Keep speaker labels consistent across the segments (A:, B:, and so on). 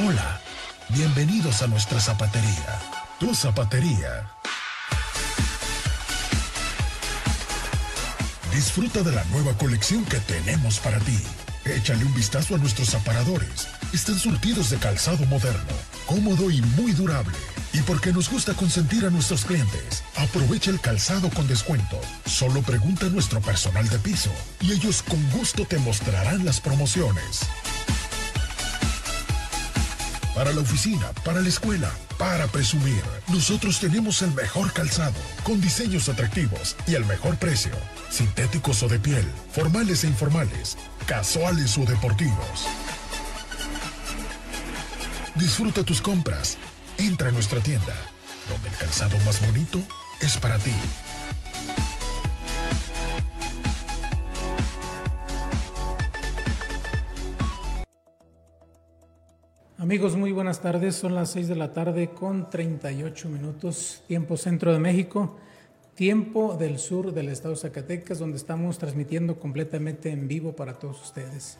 A: Hola, bienvenidos a nuestra zapatería. Tu zapatería. Disfruta de la nueva colección que tenemos para ti. Échale un vistazo a nuestros aparadores. Están surtidos de calzado moderno, cómodo y muy durable. Y porque nos gusta consentir a nuestros clientes, aprovecha el calzado con descuento. Solo pregunta a nuestro personal de piso y ellos con gusto te mostrarán las promociones. Para la oficina, para la escuela, para presumir, nosotros tenemos el mejor calzado, con diseños atractivos y el mejor precio. Sintéticos o de piel, formales e informales, casuales o deportivos. Disfruta tus compras. Entra a nuestra tienda, donde el calzado más bonito es para ti.
B: Amigos, muy buenas tardes. Son las 6 de la tarde con 38 minutos, tiempo centro de México, tiempo del sur del estado de Zacatecas, donde estamos transmitiendo completamente en vivo para todos ustedes.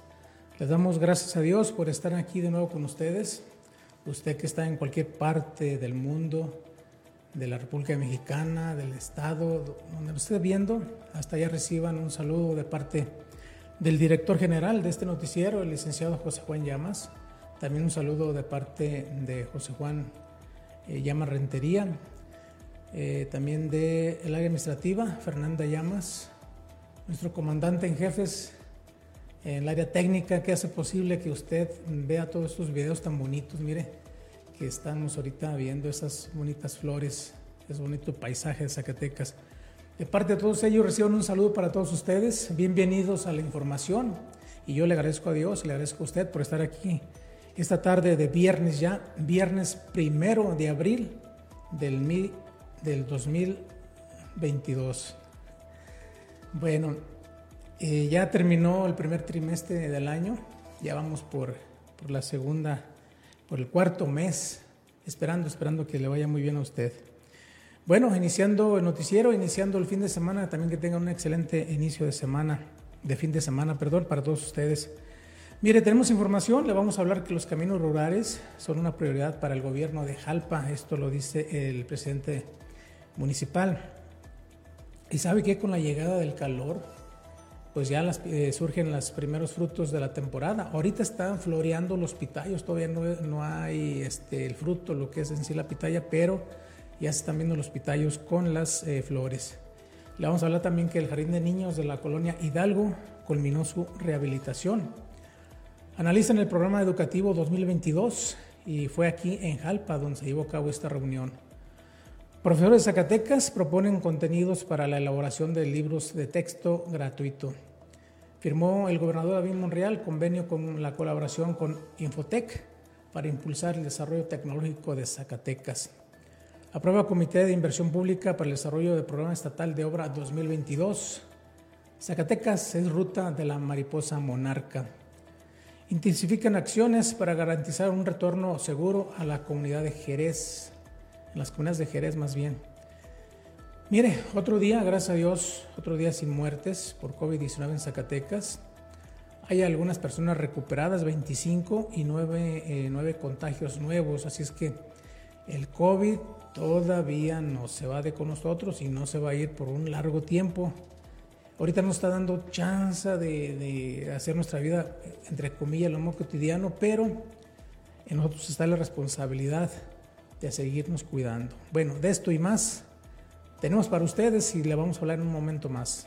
B: Les damos gracias a Dios por estar aquí de nuevo con ustedes. Usted que está en cualquier parte del mundo, de la República Mexicana, del estado, donde lo esté viendo, hasta allá reciban un saludo de parte del director general de este noticiero, el licenciado José Juan Llamas también un saludo de parte de José Juan eh, Llamas Rentería, eh, también del área administrativa, Fernanda Llamas, nuestro comandante en jefes en el área técnica que hace posible que usted vea todos estos videos tan bonitos, mire, que estamos ahorita viendo esas bonitas flores, ese bonito paisaje de Zacatecas. De parte de todos ellos reciban un saludo para todos ustedes, bienvenidos a la información y yo le agradezco a Dios, le agradezco a usted por estar aquí esta tarde de viernes ya, viernes primero de abril del, del 2022. Bueno, eh, ya terminó el primer trimestre del año, ya vamos por, por la segunda, por el cuarto mes, esperando, esperando que le vaya muy bien a usted. Bueno, iniciando el noticiero, iniciando el fin de semana, también que tenga un excelente inicio de semana, de fin de semana, perdón, para todos ustedes. Mire, tenemos información, le vamos a hablar que los caminos rurales son una prioridad para el gobierno de Jalpa, esto lo dice el presidente municipal. Y sabe que con la llegada del calor, pues ya eh, surgen los primeros frutos de la temporada. Ahorita están floreando los pitayos, todavía no, hay este, el fruto, lo que es en sí la pitaya, pero ya se están viendo los pitayos con las eh, flores. Le vamos a hablar también que el Jardín de Niños de la colonia Hidalgo culminó su rehabilitación. Analizan el programa educativo 2022 y fue aquí en Jalpa donde se llevó a cabo esta reunión. Profesores de Zacatecas proponen contenidos para la elaboración de libros de texto gratuito. Firmó el gobernador David Monreal convenio con la colaboración con Infotec para impulsar el desarrollo tecnológico de Zacatecas. Aprueba Comité de Inversión Pública para el Desarrollo del Programa Estatal de Obra 2022. Zacatecas es ruta de la mariposa monarca intensifican acciones para garantizar un retorno seguro a la comunidad de Jerez, en las comunidades de Jerez más bien. Mire, otro día, gracias a Dios, otro día sin muertes por COVID-19 en Zacatecas. Hay algunas personas recuperadas, 25 y 9, eh, contagios nuevos, así es que el COVID todavía no se va de con nosotros y no se va a ir por un largo tiempo. Ahorita nos está dando chance de, hacer nuestra vida, entre comillas, lo más cotidiano, pero en nosotros está la responsabilidad de seguirnos cuidando. Bueno, de esto y más tenemos para ustedes y le vamos a hablar en un momento más.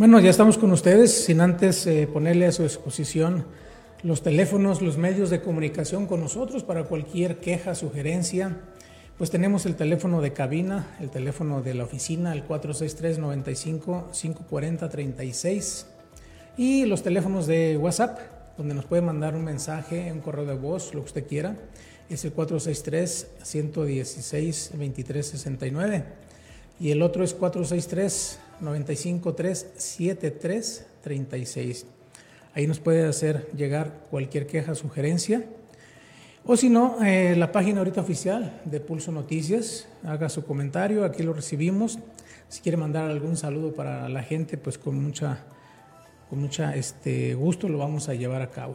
B: Bueno, ya estamos con ustedes, sin antes eh, ponerle a su exposición los teléfonos, los medios de comunicación con nosotros para cualquier queja, sugerencia, Pues tenemos el teléfono de cabina, el teléfono de la oficina, el 463-95-540-36 y los teléfonos de WhatsApp, donde nos puede mandar un mensaje, un correo de voz, lo que usted quiera. Es el 463-116-2369 y el otro es 463-953-7336. Ahí nos puede hacer llegar cualquier queja, sugerencia. O si no, eh, la página ahorita oficial de Pulso Noticias, haga su comentario, aquí lo recibimos. Si quiere mandar algún saludo para la gente, pues con mucha, con mucha este, gusto lo vamos a llevar a cabo.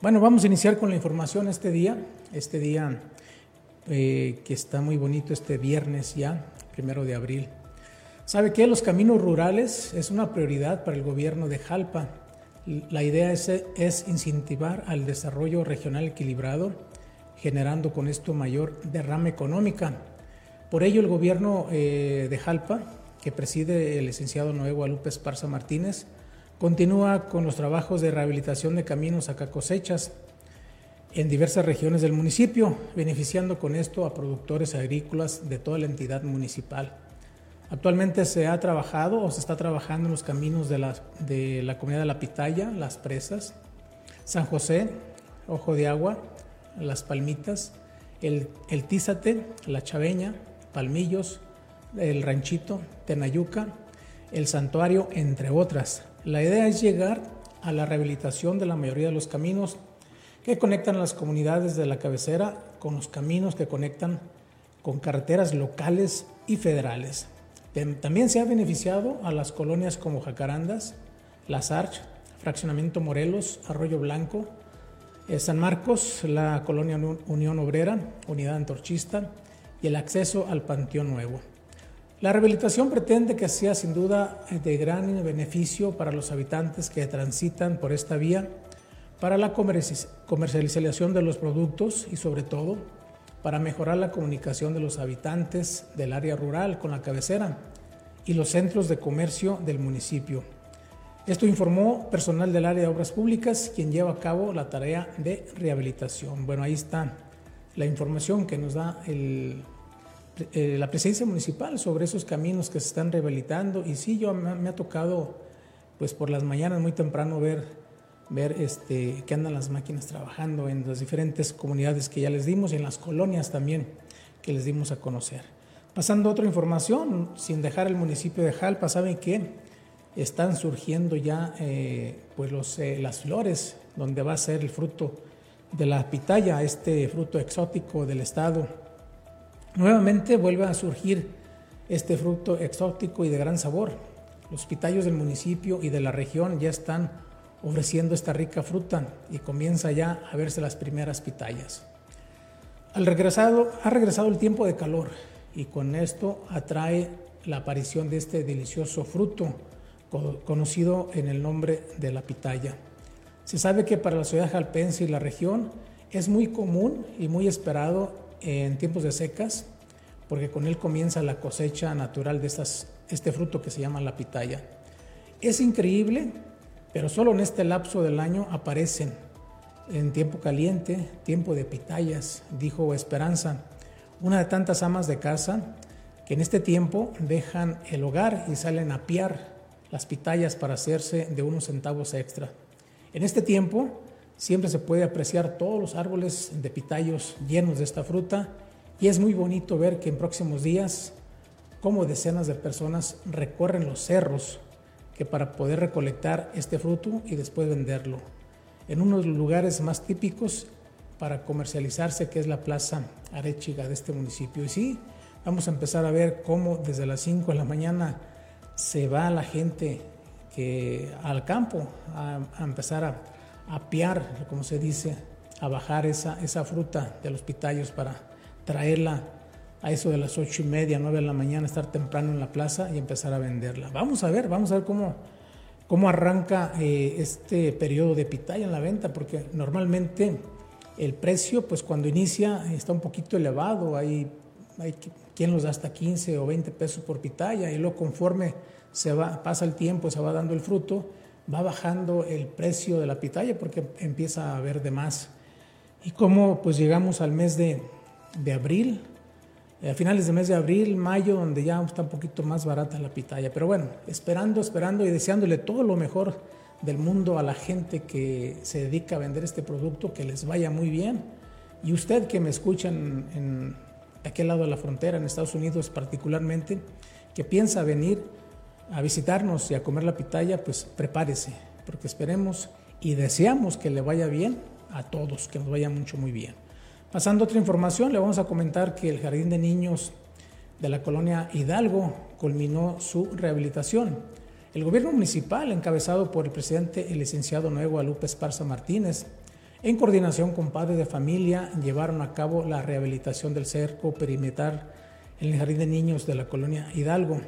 B: Bueno, vamos a iniciar con la información este día, este día eh, que está muy bonito, este viernes ya, primero de abril. ¿Sabe que Los caminos rurales es una prioridad para el gobierno de Jalpa. La idea es, incentivar al desarrollo regional equilibrado, generando con esto mayor derrama económica. Por ello, el gobierno eh, de Jalpa, que preside el licenciado Nuevo Alupe Esparza Martínez, continúa con los trabajos de rehabilitación de caminos acá cosechas en diversas regiones del municipio, beneficiando con esto a productores agrícolas de toda la entidad municipal. Actualmente se ha trabajado o se está trabajando en los caminos de la, de la comunidad de La Pitaya, Las Presas, San José, Ojo de Agua, Las Palmitas, el, el Tízate, La Chaveña, Palmillos, el Ranchito, Tenayuca, el Santuario, entre otras. La idea es llegar a la rehabilitación de la mayoría de los caminos que conectan las comunidades de la cabecera con los caminos que conectan con carreteras locales y federales. También se ha beneficiado a las colonias como Jacarandas, Las Arch, Fraccionamiento Morelos, Arroyo Blanco, eh, San Marcos, la colonia Unión Obrera, Unidad Antorchista y el acceso al Panteón Nuevo. La rehabilitación pretende que sea sin duda de gran beneficio para los habitantes que transitan por esta vía, para la comercialización de los productos y sobre todo para mejorar la comunicación de los habitantes del área rural con la cabecera y los centros de comercio del municipio. Esto informó personal del área de obras públicas, quien lleva a cabo la tarea de rehabilitación. Bueno, ahí está la información que nos da eh, la presencia municipal sobre esos caminos que se están rehabilitando. Y sí, yo me, ha tocado, pues por las mañanas muy temprano ver, ver este, que andan las máquinas trabajando en las diferentes comunidades que ya les dimos y en las colonias también que les dimos a conocer. Pasando a otra información, sin dejar el municipio de Jalpa, saben que están surgiendo ya eh, pues los, eh, las flores donde va a ser el fruto de la pitaya, este fruto exótico del estado. Nuevamente vuelve a surgir este fruto exótico y de gran sabor. Los pitayos del municipio y de la región ya están ofreciendo esta rica fruta y comienza ya a verse las primeras pitayas. Al regresado, ha regresado el tiempo de calor y con esto atrae la aparición de este delicioso fruto conocido en el nombre de la pitaya. Se sabe que para la ciudad jalpense y la región es muy común y muy esperado en tiempos de secas, porque con él comienza la cosecha natural de estas, este fruto que se llama la pitaya. Es increíble, pero solo en este lapso del año aparecen en tiempo caliente, tiempo de pitayas, dijo Esperanza, una de tantas amas de casa que en este tiempo dejan el hogar y salen a piar las pitayas para hacerse de unos centavos extra. En este tiempo siempre se puede apreciar todos los árboles de pitayos llenos de esta fruta y es muy bonito ver que en próximos días como decenas de personas recorren los cerros que para poder recolectar este fruto y después venderlo. En unos lugares más típicos para comercializarse, que es la Plaza Arechiga de este municipio. Y sí, vamos a empezar a ver cómo desde las 5 de la mañana se va la gente que, al campo a, empezar a, a, piar, como se dice, a bajar esa, esa fruta de los pitayos para traerla a eso de las ocho y media, nueve de la mañana, estar temprano en la plaza y empezar a venderla. Vamos a ver, vamos a ver cómo, cómo arranca eh, este periodo de pitaya en la venta, porque normalmente el precio, pues cuando inicia, está un poquito elevado. Hay, hay quien los da hasta 15 o 20 pesos por pitaya y luego conforme se va, pasa el tiempo, se va dando el fruto, va bajando el precio de la pitaya porque empieza a haber de más. Y como pues llegamos al mes de, de abril, a finales del mes de abril, mayo, donde ya está un poquito más barata la pitaya. Pero bueno, esperando, esperando y deseándole todo lo mejor del mundo a la gente que se dedica a vender este producto, que les vaya muy bien. Y usted que me escucha en aquel lado de la frontera, en Estados Unidos particularmente, que piensa venir a visitarnos y a comer la pitaya, pues prepárese, porque esperemos y deseamos que le vaya bien a todos, que nos vaya mucho, muy bien. Pasando a otra información, le vamos a comentar que el Jardín de Niños de la colonia Hidalgo culminó su rehabilitación. El gobierno municipal, encabezado por el presidente, el licenciado Nuevo Guadalupe Esparza Martínez, en coordinación con padres de familia, llevaron a cabo la rehabilitación del cerco perimetral en el Jardín de Niños de la colonia Hidalgo.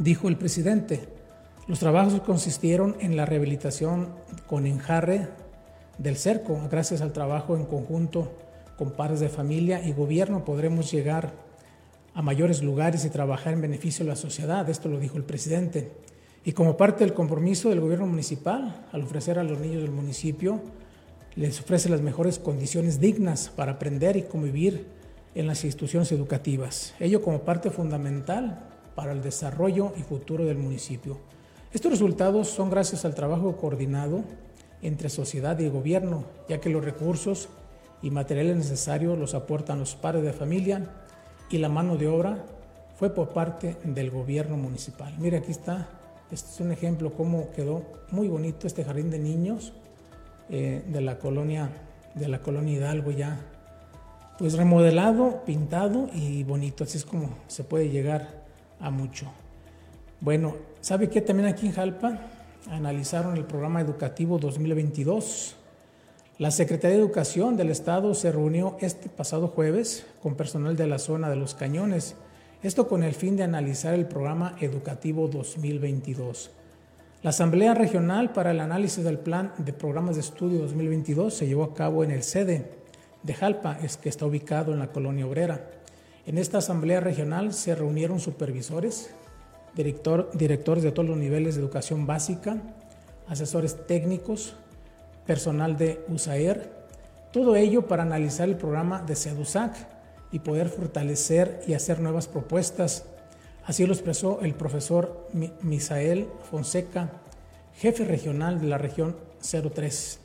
B: Dijo el presidente, los trabajos consistieron en la rehabilitación con enjarre del cerco. Gracias al trabajo en conjunto con padres de familia y gobierno podremos llegar a mayores lugares y trabajar en beneficio de la sociedad. Esto lo dijo el presidente. Y como parte del compromiso del gobierno municipal, al ofrecer a los niños del municipio, les ofrece las mejores condiciones dignas para aprender y convivir en las instituciones educativas. Ello como parte fundamental para el desarrollo y futuro del municipio. Estos resultados son gracias al trabajo coordinado entre sociedad y gobierno, ya que los recursos y materiales necesarios los aportan los padres de familia y la mano de obra fue por parte del gobierno municipal. Mire, aquí está, este es un ejemplo cómo quedó muy bonito este jardín de niños eh, de la colonia de la colonia Hidalgo ya pues remodelado, pintado y bonito, así es como se puede llegar a mucho. Bueno, ¿sabe qué? También aquí en Jalpa analizaron el programa educativo 2022. La Secretaría de Educación del Estado se reunió este pasado jueves con personal de la zona de los cañones, esto con el fin de analizar el programa educativo 2022. La Asamblea Regional para el Análisis del Plan de Programas de Estudio 2022 se llevó a cabo en el sede de Jalpa, es que está ubicado en la colonia obrera. En esta Asamblea Regional se reunieron supervisores, director, directores de todos los niveles de educación básica, asesores técnicos, personal de USAER, todo ello para analizar el programa de SEDUSAC y poder fortalecer y hacer nuevas propuestas. Así lo expresó el profesor Misael Fonseca, jefe regional de la región 03.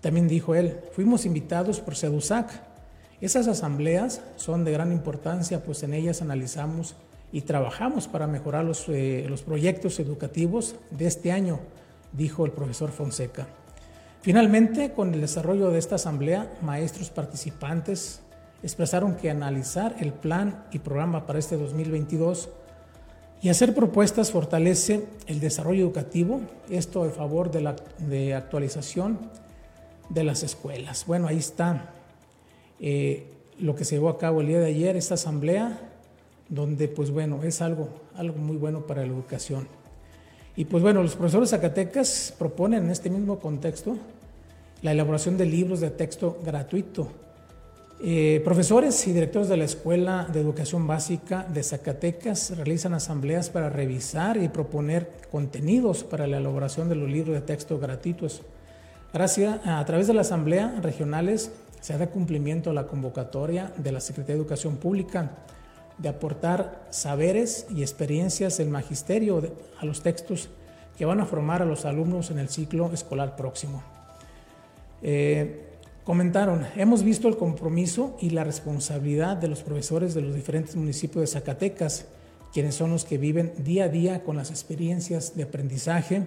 B: También dijo él, fuimos invitados por SEDUSAC. Esas asambleas son de gran importancia, pues en ellas analizamos y trabajamos para mejorar los, eh, los proyectos educativos de este año, dijo el profesor Fonseca. Finalmente, con el desarrollo de esta asamblea, maestros participantes expresaron que analizar el plan y programa para este 2022 y hacer propuestas fortalece el desarrollo educativo, esto a favor de la de actualización de las escuelas. Bueno, ahí está eh, lo que se llevó a cabo el día de ayer, esta asamblea donde pues bueno, es algo, algo muy bueno para la educación. Y pues bueno, los profesores Zacatecas proponen en este mismo contexto la elaboración de libros de texto gratuito. Eh, profesores y directores de la Escuela de Educación Básica de Zacatecas realizan asambleas para revisar y proponer contenidos para la elaboración de los libros de texto gratuitos. Gracias a través de la asamblea regionales se da cumplimiento a la convocatoria de la Secretaría de Educación Pública de aportar saberes y experiencias del magisterio a los textos que van a formar a los alumnos en el ciclo escolar próximo. Eh, comentaron, hemos visto el compromiso y la responsabilidad de los profesores de los diferentes municipios de Zacatecas, quienes son los que viven día a día con las experiencias de aprendizaje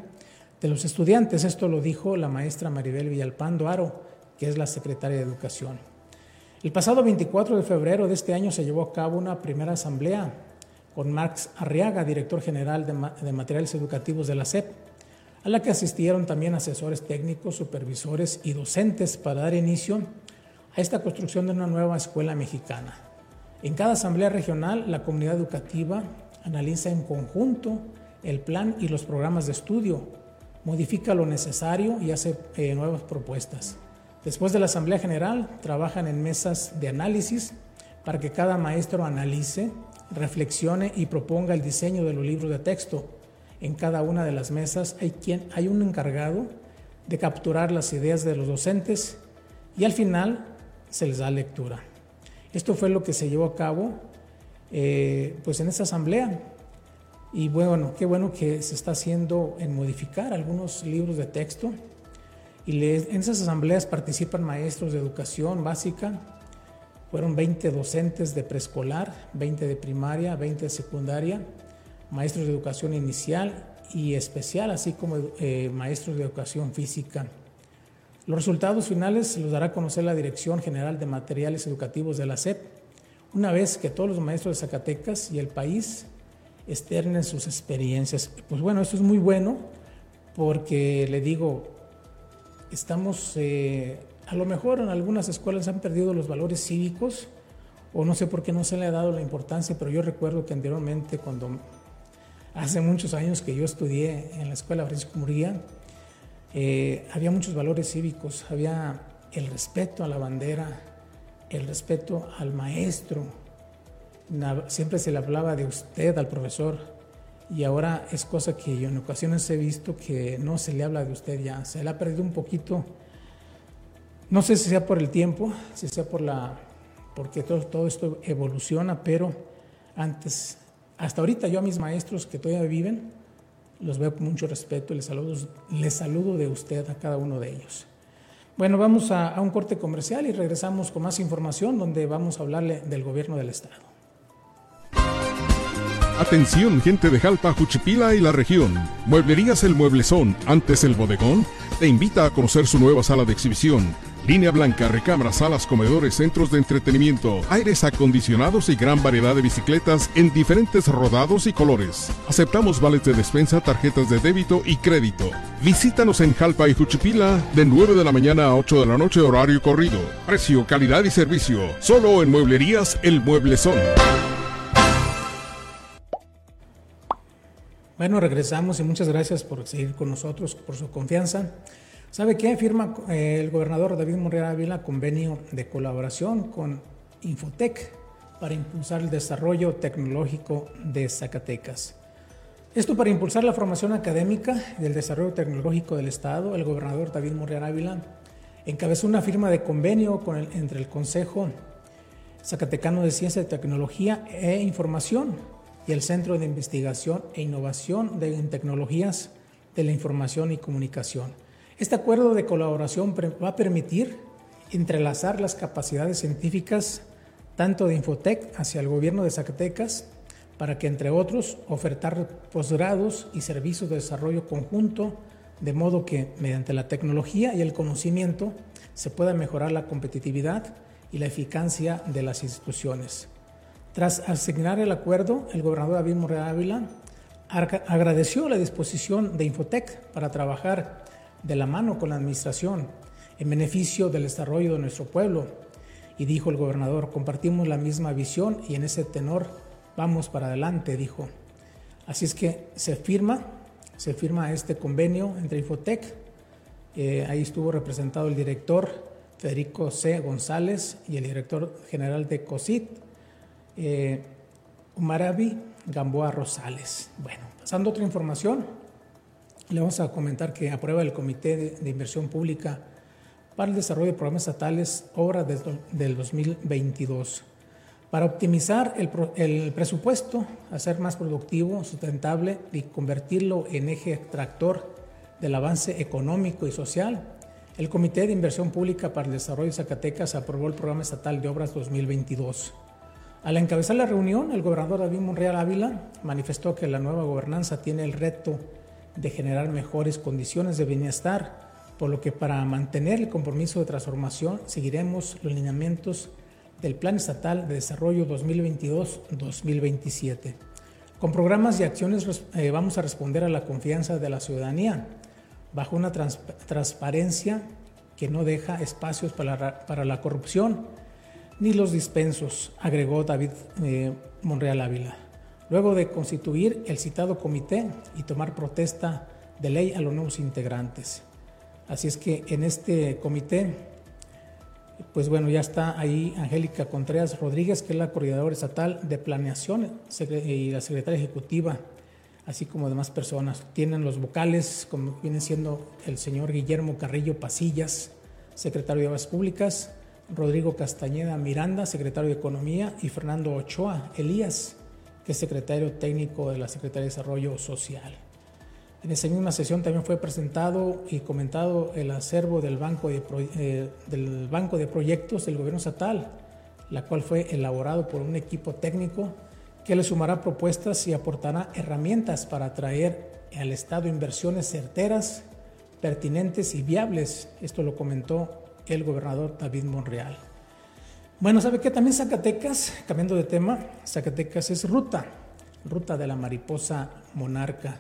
B: de los estudiantes. Esto lo dijo la maestra Maribel Villalpando Aro, que es la secretaria de Educación. El pasado 24 de febrero de este año se llevó a cabo una primera asamblea con Max Arriaga, director general de, materiales educativos de la SEP, a la que asistieron también asesores técnicos, supervisores y docentes para dar inicio a esta construcción de una nueva escuela mexicana. En cada asamblea regional, la comunidad educativa analiza en conjunto el plan y los programas de estudio, modifica lo necesario y hace eh, nuevas propuestas. Después de la Asamblea General, trabajan en mesas de análisis para que cada maestro analice, reflexione y proponga el diseño de los libros de texto. En cada una de las mesas hay, quien, hay un encargado de capturar las ideas de los docentes y al final se les da lectura. Esto fue lo que se llevó a cabo eh, pues en esa asamblea. Y bueno, qué bueno que se está haciendo en modificar algunos libros de texto. Y en esas asambleas participan maestros de educación básica, fueron 20 docentes de preescolar, 20 de primaria, 20 de secundaria, maestros de educación inicial y especial, así como eh, maestros de educación física. Los resultados finales los dará a conocer la Dirección General de Materiales Educativos de la SEP, una vez que todos los maestros de Zacatecas y el país externen sus experiencias. Pues bueno, esto es muy bueno porque le digo, estamos eh, a lo mejor en algunas escuelas han perdido los valores cívicos o no sé por qué no se le ha dado la importancia, pero yo recuerdo que anteriormente cuando hace muchos años que yo estudié en la escuela Francisco Murguía, eh, había muchos valores cívicos, había el respeto a la bandera, el respeto al maestro, siempre se le hablaba de usted al profesor y ahora es cosa que yo en ocasiones he visto que no se le habla de usted ya, se le ha perdido un poquito no sé si sea por el tiempo, si sea por la, porque todo, todo esto evoluciona, pero antes, hasta ahorita yo a mis maestros que todavía viven, los veo con mucho respeto y les saludo, les saludo de usted a cada uno de ellos. Bueno, vamos a, a un corte comercial y regresamos con más información donde vamos a hablarle del gobierno del estado.
C: Atención, gente de Jalpa, Juchipila y la región. Mueblerías El Mueblezón, antes el bodegón, te invita a conocer su nueva sala de exhibición Línea blanca, recámaras, salas, comedores, centros de entretenimiento, aires acondicionados y gran variedad de bicicletas en diferentes rodados y colores. Aceptamos vales de despensa, tarjetas de débito y crédito. Visítanos en Jalpa y Juchipila de 9 de la mañana a 8 de la noche horario corrido. Precio, calidad y servicio. Solo en Mueblerías El Mueblezón.
B: Bueno, regresamos y muchas gracias por seguir con nosotros, por su confianza. ¿Sabe qué? Firma eh, el gobernador David Monreal Ávila convenio de colaboración con Infotec para impulsar el desarrollo tecnológico de Zacatecas. Esto para impulsar la formación académica y el desarrollo tecnológico del Estado, el gobernador David Monreal Ávila encabezó una firma de convenio con entre el Consejo Zacatecano de Ciencia, Tecnología e Información y el Centro de Investigación e Innovación de, en Tecnologías de la Información y Comunicación este acuerdo de colaboración va a permitir entrelazar las capacidades científicas tanto de Infotec hacia el gobierno de Zacatecas para que, entre otros, ofertar posgrados y servicios de desarrollo conjunto, de modo que, mediante la tecnología y el conocimiento, se pueda mejorar la competitividad y la eficacia de las instituciones. Tras asignar el acuerdo, el gobernador David Morrea Ávila agradeció la disposición de Infotec para trabajar de la mano con la administración en beneficio del desarrollo de nuestro pueblo. Y dijo el gobernador, compartimos la misma visión y en ese tenor vamos para adelante, dijo. Así es que se firma, se firma este convenio entre Infotec. Eh, ahí estuvo representado el director Federico C. González y el director general de COSIT, eh, Umarabi Gamboa Rosales. Bueno, pasando a otra información, le vamos a comentar que aprueba el Comité de, Inversión Pública para el Desarrollo de Programas Estatales obra del 2022 para optimizar el, el, presupuesto, hacer más productivo, sustentable y convertirlo en eje tractor del avance económico y social. El Comité de Inversión Pública para el Desarrollo de Zacatecas aprobó el Programa Estatal de Obras 2022. Al encabezar la reunión, el gobernador David Monreal Ávila manifestó que la nueva gobernanza tiene el reto de generar mejores condiciones de bienestar, por lo que para mantener el compromiso de transformación seguiremos los lineamientos del Plan Estatal de Desarrollo 2022-2027. Con programas y acciones eh, vamos a responder a la confianza de la ciudadanía bajo una transparencia que no deja espacios para, para, la corrupción ni los dispensos, agregó David eh, Monreal Ávila luego de constituir el citado comité y tomar protesta de ley a los nuevos integrantes. Así es que en este comité, pues bueno, ya está ahí Angélica Contreras Rodríguez, que es la coordinadora estatal de planeación y la secretaria ejecutiva, así como demás personas. Tienen los vocales, como viene siendo el señor Guillermo Carrillo Pasillas, secretario de Obras Públicas, Rodrigo Castañeda Miranda, secretario de Economía, y Fernando Ochoa Elías, que es secretario técnico de la Secretaría de Desarrollo Social. En esa misma sesión también fue presentado y comentado el acervo del Banco de, eh, del banco de Proyectos del Gobierno Estatal, la cual fue elaborado por un equipo técnico que le sumará propuestas y aportará herramientas para atraer al Estado inversiones certeras, pertinentes y viables. Esto lo comentó el gobernador David Monreal. Bueno, ¿sabe qué? También Zacatecas, cambiando de tema, Zacatecas es ruta, ruta de la mariposa monarca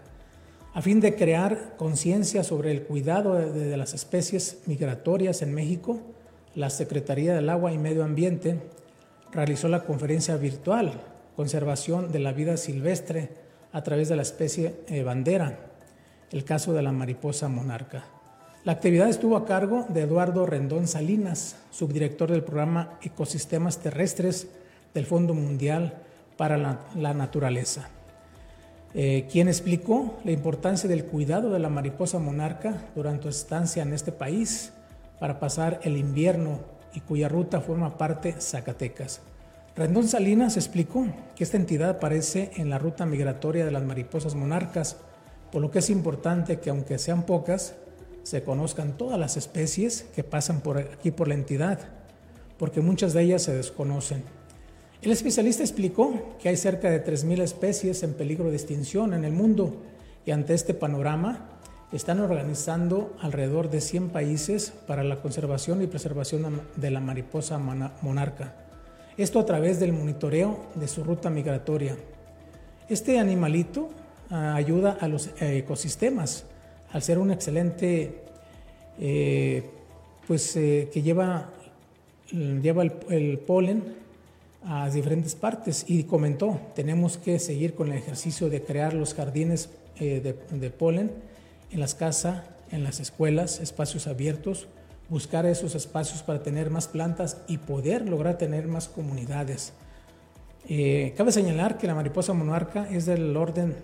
B: a fin de crear conciencia sobre el cuidado de, las especies migratorias en México, la Secretaría del Agua y Medio Ambiente realizó la conferencia virtual Conservación de la Vida Silvestre a través de la especie eh, bandera, el caso de la mariposa monarca. La actividad estuvo a cargo de Eduardo Rendón Salinas, subdirector del programa Ecosistemas Terrestres del Fondo Mundial para la Naturaleza. Eh, quien explicó la importancia del cuidado de la mariposa monarca durante su estancia en este país para pasar el invierno y cuya ruta forma parte Zacatecas. Rendón Salinas explicó que esta entidad aparece en la ruta migratoria de las mariposas monarcas, por lo que es importante que aunque sean pocas, se conozcan todas las especies que pasan por aquí por la entidad, porque muchas de ellas se desconocen. El especialista explicó que hay cerca de 3.000 especies en peligro de extinción en el mundo y ante este panorama están organizando alrededor de 100 países para la conservación y preservación de la mariposa monarca. Esto a través del monitoreo de su ruta migratoria. Este animalito ah, ayuda a los eh, ecosistemas al ser un excelente, eh, pues eh, que lleva, lleva el polen a diferentes partes y comentó, tenemos que seguir con el ejercicio de crear los jardines eh, de, polen en las casas, en las escuelas, espacios abiertos, buscar esos espacios para tener más plantas y poder lograr tener más comunidades. Cabe señalar que la mariposa monarca es del orden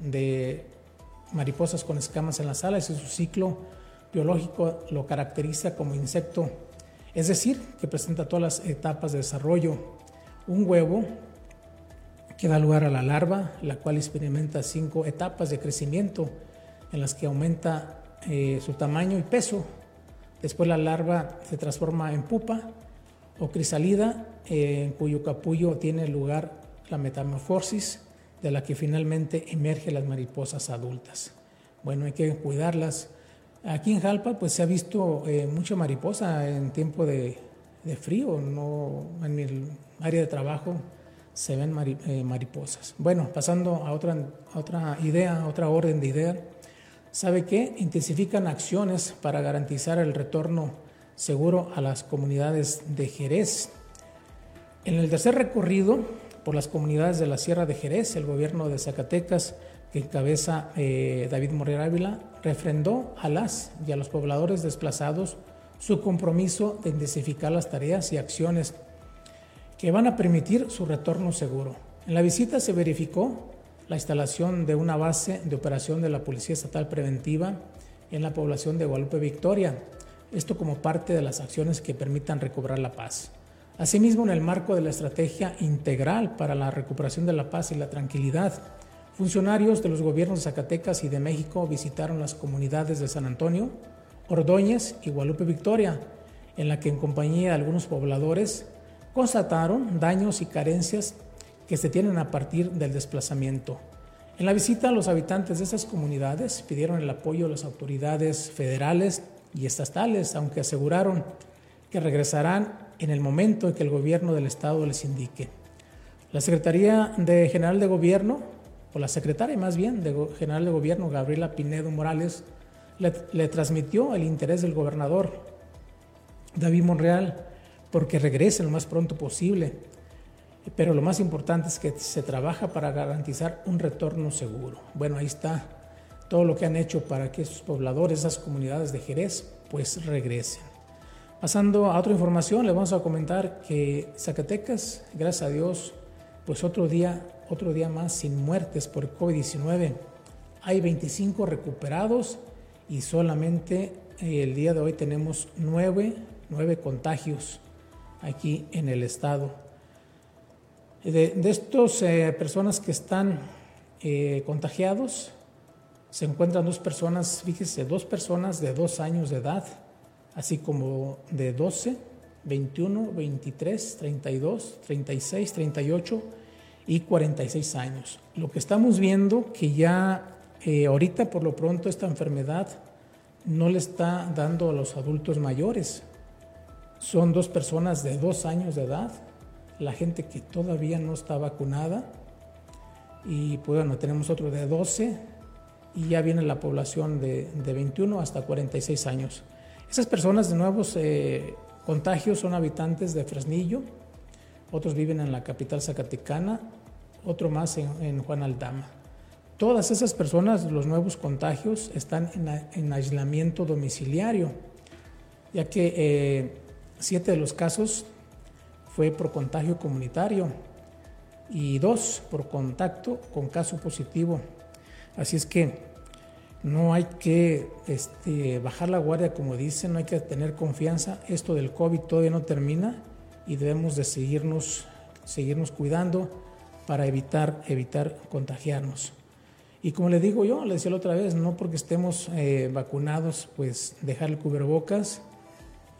B: de mariposas con escamas en las alas y su ciclo biológico lo caracteriza como insecto, es decir, que presenta todas las etapas de desarrollo. Un huevo que da lugar a la larva, la cual experimenta cinco etapas de crecimiento en las que aumenta eh, su tamaño y peso. Después la larva se transforma en pupa o crisálida, eh, en cuyo capullo tiene lugar la metamorfosis, de la que finalmente emergen las mariposas adultas. Bueno, hay que cuidarlas. Aquí en Jalpa pues se ha visto eh, mucha mariposa en tiempo de, de frío, no en el área de trabajo se ven eh, mariposas. Bueno, pasando a otra, otra idea, otra orden de idea, ¿sabe qué? Intensifican acciones para garantizar el retorno seguro a las comunidades de Jerez. En el tercer recorrido por las comunidades de la Sierra de Jerez, el gobierno de Zacatecas, que encabeza eh, David Morera Ávila, refrendó a las y a los pobladores desplazados su compromiso de intensificar las tareas y acciones que van a permitir su retorno seguro. En la visita se verificó la instalación de una base de operación de la Policía Estatal Preventiva en la población de Guadalupe Victoria, esto como parte de las acciones que permitan recobrar la paz. Asimismo, en el marco de la estrategia integral para la recuperación de la paz y la tranquilidad, funcionarios de los gobiernos de Zacatecas y de México visitaron las comunidades de San Antonio, Ordóñez y Guadalupe Victoria, en la que en compañía de algunos pobladores constataron daños y carencias que se tienen a partir del desplazamiento. En la visita, los habitantes de esas comunidades pidieron el apoyo de las autoridades federales y estatales, aunque aseguraron que regresarán en el momento en que el gobierno del estado les indique. La Secretaría de General de Gobierno, o la secretaria más bien de General de Gobierno, Gabriela Pinedo Morales, le, transmitió el interés del gobernador David Monreal porque regrese lo más pronto posible. Pero lo más importante es que se trabaja para garantizar un retorno seguro. Bueno, ahí está todo lo que han hecho para que esos pobladores, esas comunidades de Jerez, pues regresen. Pasando a otra información, les vamos a comentar que Zacatecas, gracias a Dios, pues otro día, otro día más sin muertes por COVID-19. Hay 25 recuperados y solamente eh, el día de hoy tenemos nueve, contagios. aquí en el estado. De, estas eh, personas que están eh, contagiados, se encuentran dos personas, fíjese, dos personas de dos años de edad, así como de 12, 21, 23, 32, 36, 38 y 46 años. Lo que estamos viendo que ya eh, ahorita por lo pronto esta enfermedad no le está dando a los adultos mayores. Son dos personas de dos años de edad, la gente que todavía no está vacunada y pues bueno, tenemos otro de 12 y ya viene la población de, de 21 hasta 46 años. Esas personas de nuevos contagios son habitantes de Fresnillo, otros viven en la capital zacatecana, otro más en, Juan Aldama. Todas esas personas, los nuevos contagios, están en, aislamiento domiciliario, ya que eh, siete de los casos fue por contagio comunitario y dos por contacto con caso positivo. Así es que no hay que este, bajar la guardia, como dicen, no hay que tener confianza. Esto del COVID todavía no termina y debemos de seguirnos, seguirnos cuidando para evitar, evitar contagiarnos. Y como le digo yo, le decía la otra vez, no porque estemos eh, vacunados, pues dejar el cubrebocas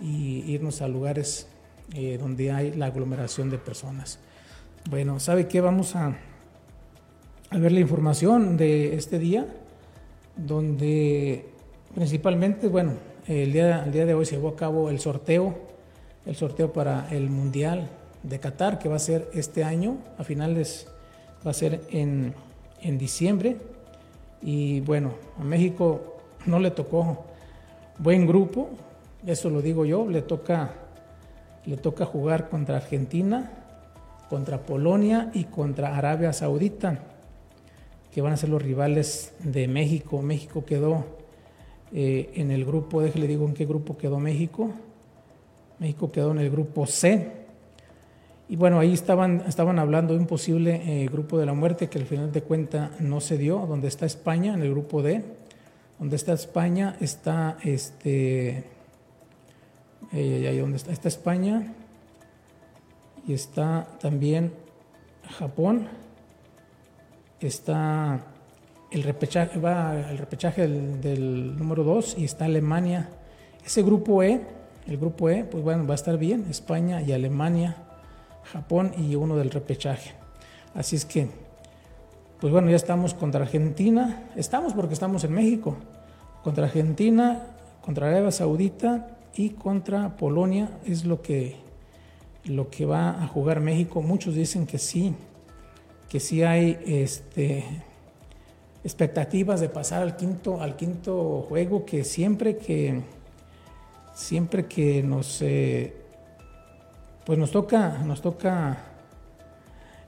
B: y irnos a lugares eh, donde hay la aglomeración de personas. Bueno, ¿sabe qué? Vamos a, a ver la información de este día, donde principalmente, bueno, el día, el día de hoy se llevó a cabo el sorteo, el sorteo para el Mundial de Qatar, que va a ser este año, a finales va a ser en, en diciembre. Y bueno, a México no le tocó buen grupo, eso lo digo yo, le toca, le toca jugar contra Argentina, contra Polonia y contra Arabia Saudita, que van a ser los rivales de México. México quedó eh, en el grupo, déjale digo en qué grupo quedó México. México quedó en el grupo C. Y bueno, ahí estaban, estaban hablando de un posible eh, grupo de la muerte que al final de cuentas no se dio, donde está España en el grupo D. Donde está España está este. Ahí donde está, está España, y está también Japón, está el repechaje, va repechaje del, número 2 y está Alemania. Ese grupo E, el grupo E, pues bueno, va a estar bien, España y Alemania, Japón y uno del repechaje. Así es que, pues bueno, ya estamos contra Argentina, estamos porque estamos en México, contra Argentina, contra Arabia Saudita y contra Polonia es lo que lo que va a jugar México. Muchos dicen que sí, que sí hay este, expectativas de pasar al quinto, al quinto juego, que siempre que, siempre que nos, eh, pues nos toca, nos toca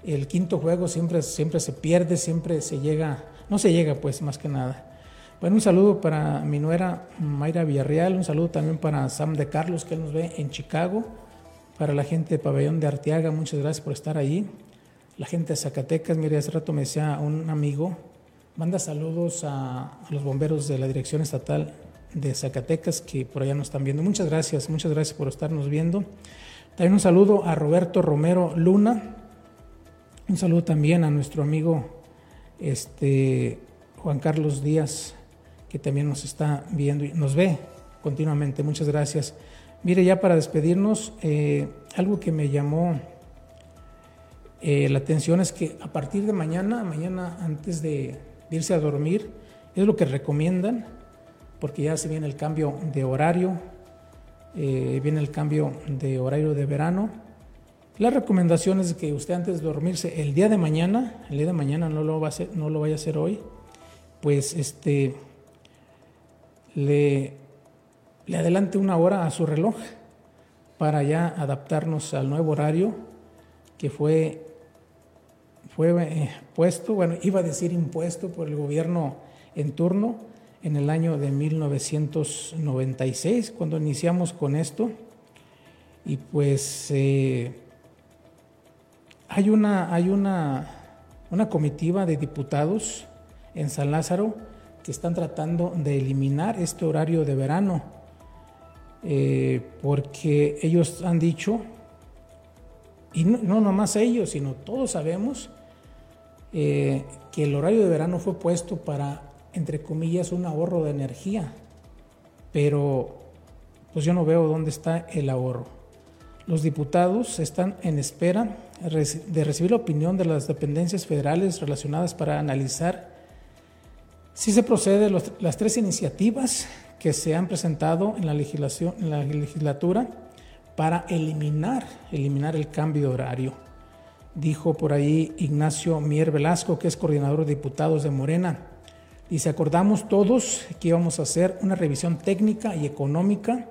B: el quinto juego, siempre, siempre se pierde, siempre se llega, no se llega pues más que nada. Bueno, un saludo para mi nuera Mayra Villarreal, un saludo también para Sam de Carlos que nos ve en Chicago para la gente de Pabellón de Arteaga, muchas gracias por estar ahí. La gente de Zacatecas, mire, hace rato me decía un amigo, manda saludos a, los bomberos de la Dirección Estatal de Zacatecas que por allá nos están viendo. Muchas gracias, muchas gracias por estarnos viendo. También un saludo a Roberto Romero Luna. Un saludo también a nuestro amigo este, Juan Carlos Díaz, que también nos está viendo y nos ve continuamente. Muchas gracias. Mire, ya para despedirnos, eh, algo que me llamó eh, la atención es que a partir de mañana, mañana antes de irse a dormir, es lo que recomiendan, porque ya se viene el cambio de horario, eh, viene el cambio de horario de verano. La recomendación es que usted antes de dormirse el día de mañana, el día de mañana no lo, va a hacer, no lo vaya a hacer hoy, pues este le le adelante una hora a su reloj para ya adaptarnos al nuevo horario que fue, fue eh, puesto, bueno, iba a decir impuesto por el gobierno en turno en el año de 1996, cuando iniciamos con esto. Y pues eh, hay, una, hay una, una comitiva de diputados en San Lázaro que están tratando de eliminar este horario de verano eh, porque ellos han dicho Y no, no nomás ellos, sino todos sabemos eh, que el horario de verano fue puesto para, entre comillas, un ahorro de energía. Pero pues yo no veo dónde está el ahorro. Los diputados están en espera de recibir la opinión de las dependencias federales relacionadas para analizar si se procede las tres iniciativas que se han presentado en la, legislación, en la legislatura para eliminar, eliminar el cambio de horario. Dijo por ahí Ignacio Mier Velasco, que es coordinador de diputados de Morena. Dice, acordamos todos que íbamos a hacer una revisión técnica y económica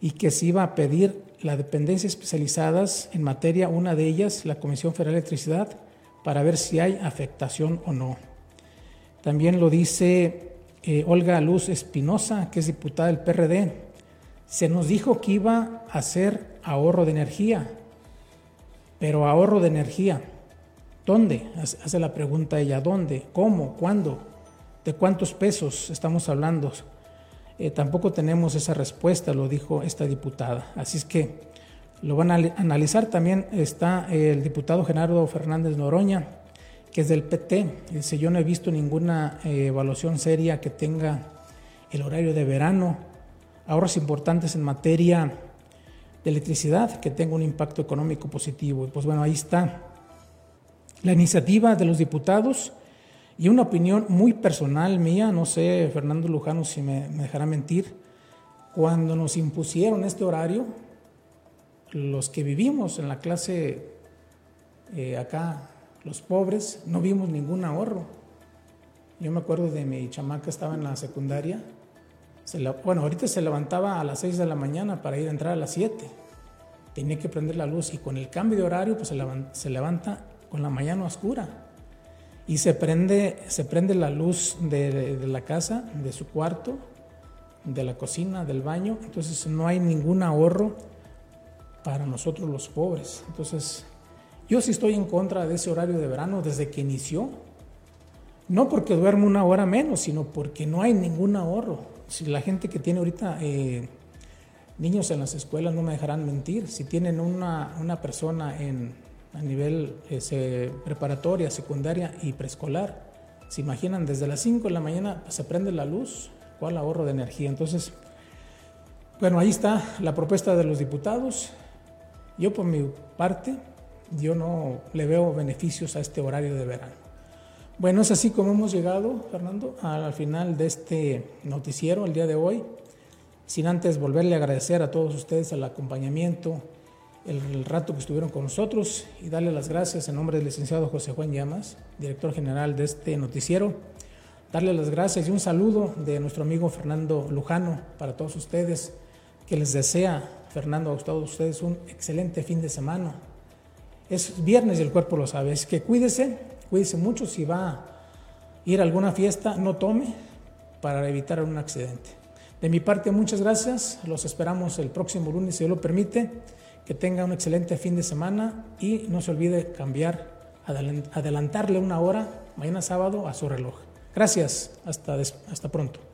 B: y que se iba a pedir las dependencias especializadas en materia, una de ellas, la Comisión Federal de Electricidad, para ver si hay afectación o no. También lo dice eh, Olga Luz Espinosa, que es diputada del PRD. Se nos dijo que iba a hacer ahorro de energía, pero ahorro de energía, ¿dónde? Hace la pregunta ella, ¿dónde? ¿Cómo? ¿Cuándo? ¿De cuántos pesos estamos hablando? Eh, tampoco tenemos esa respuesta, lo dijo esta diputada. Así es que lo van a analizar. También está el diputado Genaro Fernández Noroña, que es del PT. Dice, yo no he visto ninguna eh, evaluación seria que tenga el horario de verano, ahorros importantes en materia de electricidad, que tenga un impacto económico positivo. Y pues bueno, ahí está la iniciativa de los diputados y una opinión muy personal mía, no sé, Fernando Lujano, si me, dejará mentir, cuando nos impusieron este horario, los que vivimos en la clase eh, acá, los pobres, no vimos ningún ahorro. Yo me acuerdo de mi chamaca, estaba en la secundaria. Bueno, ahorita se levantaba a las 6 de la mañana para ir a entrar a las 7. Tenía que prender la luz y con el cambio de horario pues se levanta con la mañana oscura y se prende, se prende la luz de, la casa, de su cuarto, de la cocina, del baño, entonces no hay ningún ahorro para nosotros los pobres. Entonces, yo sí estoy en contra de ese horario de verano desde que inició. No porque duermo una hora menos, sino porque no hay ningún ahorro. Si la gente que tiene ahorita eh, niños en las escuelas no me dejarán mentir, si tienen una, una persona en, a nivel ese, preparatoria, secundaria y preescolar. Se imaginan, desde las 5 de la mañana se prende la luz, ¿cuál ahorro de energía? Entonces, bueno, ahí está la propuesta de los diputados. Yo por mi parte, yo no le veo beneficios a este horario de verano. Bueno, es así como hemos llegado, Fernando, al final de este noticiero el día de hoy. Sin antes volverle a agradecer a todos ustedes el acompañamiento, el, rato que estuvieron con nosotros y darle las gracias en nombre del licenciado José Juan Llamas, director general de este noticiero. Darle las gracias y un saludo de nuestro amigo Fernando Lujano para todos ustedes, que les desea, Fernando, a todos ustedes un excelente fin de semana. Es viernes y el cuerpo lo sabe, es que cuídese, cuídese mucho si va a ir a alguna fiesta, no tome para evitar un accidente. De mi parte, muchas gracias, los esperamos el próximo lunes, si Dios lo permite. Que tenga un excelente fin de semana y no se olvide cambiar, adelantarle una hora mañana sábado a su reloj. Gracias, hasta, hasta pronto.